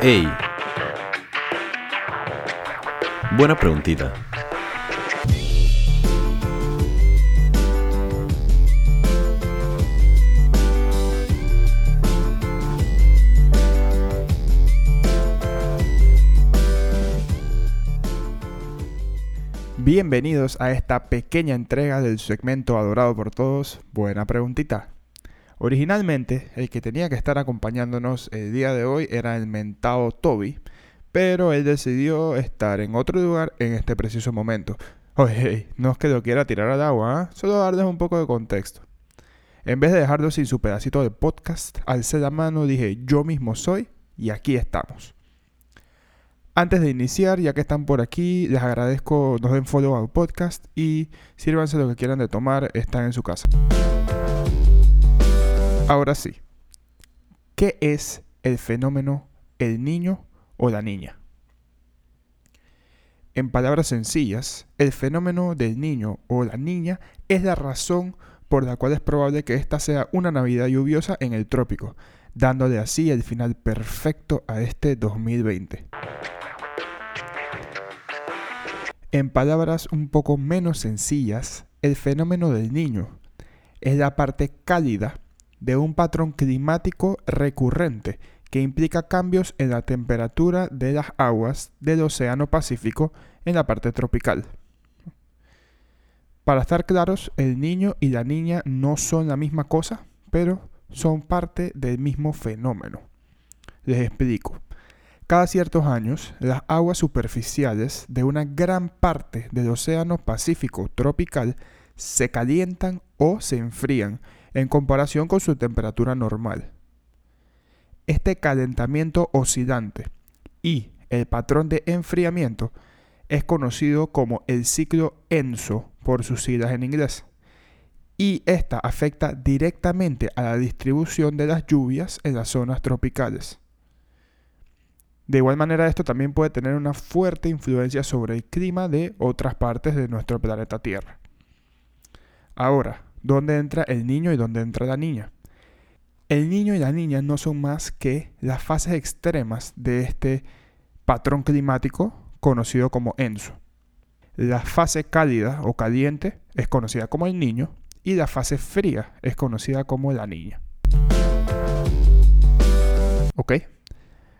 Ey. Buena preguntita. Bienvenidos a esta pequeña entrega del segmento adorado por todos, Buena Preguntita. Originalmente, el que tenía que estar acompañándonos el día de hoy era el mentado Toby, pero él decidió estar en otro lugar en este preciso momento. Oye, no es que lo quiera tirar al agua, ¿eh? solo darles un poco de contexto. En vez de dejarlo sin su pedacito de podcast, alcé la mano, dije yo mismo soy y aquí estamos. Antes de iniciar, ya que están por aquí, les agradezco nos den follow al podcast y sírvanse lo que quieran de tomar, están en su casa. Ahora sí, ¿qué es el fenómeno el niño o la niña? En palabras sencillas, el fenómeno del niño o la niña es la razón por la cual es probable que esta sea una Navidad lluviosa en el trópico, dándole así el final perfecto a este 2020. En palabras un poco menos sencillas, el fenómeno del niño es la parte cálida de un patrón climático recurrente que implica cambios en la temperatura de las aguas del Océano Pacífico en la parte tropical. Para estar claros, el niño y la niña no son la misma cosa, pero son parte del mismo fenómeno. Les explico. Cada ciertos años, las aguas superficiales de una gran parte del Océano Pacífico tropical se calientan o se enfrían en comparación con su temperatura normal. Este calentamiento oscilante y el patrón de enfriamiento es conocido como el ciclo ENSO por sus siglas en inglés. Y esta afecta directamente a la distribución de las lluvias en las zonas tropicales. De igual manera, esto también puede tener una fuerte influencia sobre el clima de otras partes de nuestro planeta Tierra. Ahora, ¿dónde entra el niño y dónde entra la niña? El niño y la niña no son más que las fases extremas de este patrón climático conocido como ENSO. La fase cálida o caliente es conocida como el niño y la fase fría es conocida como la niña. ¿Ok?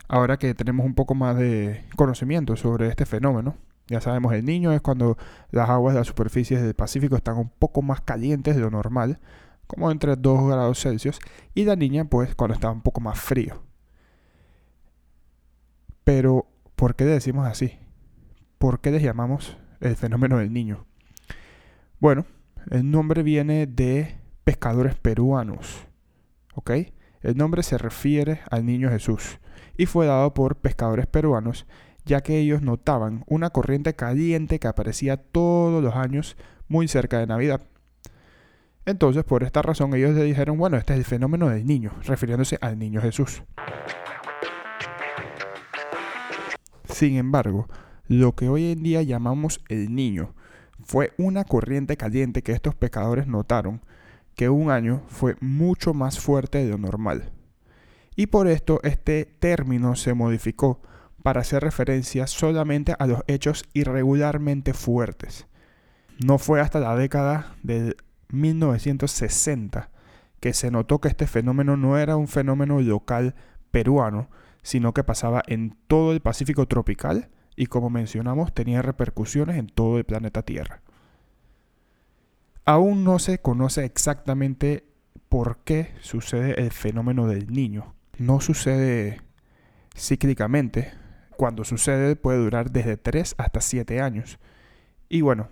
Ahora que tenemos un poco más de conocimiento sobre este fenómeno, ya sabemos, el niño es cuando las aguas de las superficies del Pacífico están un poco más calientes de lo normal, como entre 2 grados Celsius, y la niña pues cuando está un poco más frío. Pero, ¿por qué le decimos así? ¿Por qué les llamamos el fenómeno del niño? Bueno, el nombre viene de pescadores peruanos, ¿ok? El nombre se refiere al niño Jesús y fue dado por pescadores peruanos ya que ellos notaban una corriente caliente que aparecía todos los años muy cerca de Navidad. Entonces, por esta razón, ellos le dijeron, bueno, este es el fenómeno del niño, refiriéndose al niño Jesús. Sin embargo, lo que hoy en día llamamos el niño fue una corriente caliente que estos pescadores notaron que un año fue mucho más fuerte de lo normal. Y por esto este término se modificó para hacer referencia solamente a los hechos irregularmente fuertes. No fue hasta la década de 1960 que se notó que este fenómeno no era un fenómeno local peruano, sino que pasaba en todo el Pacífico tropical y como mencionamos tenía repercusiones en todo el planeta Tierra. Aún no se conoce exactamente por qué sucede el fenómeno del niño. No sucede cíclicamente, cuando sucede puede durar desde 3 hasta 7 años. Y bueno,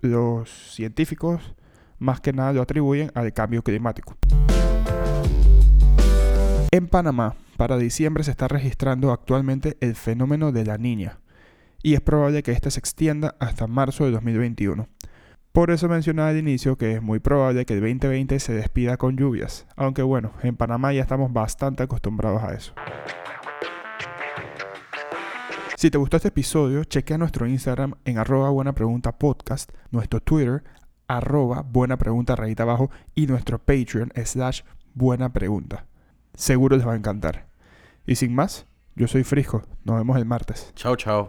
los científicos más que nada lo atribuyen al cambio climático. En Panamá, para diciembre se está registrando actualmente el fenómeno de la niña y es probable que este se extienda hasta marzo de 2021. Por eso mencionaba al inicio que es muy probable que el 2020 se despida con lluvias, aunque bueno, en Panamá ya estamos bastante acostumbrados a eso. Si te gustó este episodio, chequea nuestro Instagram en arroba buena pregunta podcast, nuestro Twitter arroba buena pregunta rayita abajo y nuestro Patreon slash buena pregunta. Seguro les va a encantar. Y sin más, Yo soy Frisco. Nos vemos el martes. Chao, chao.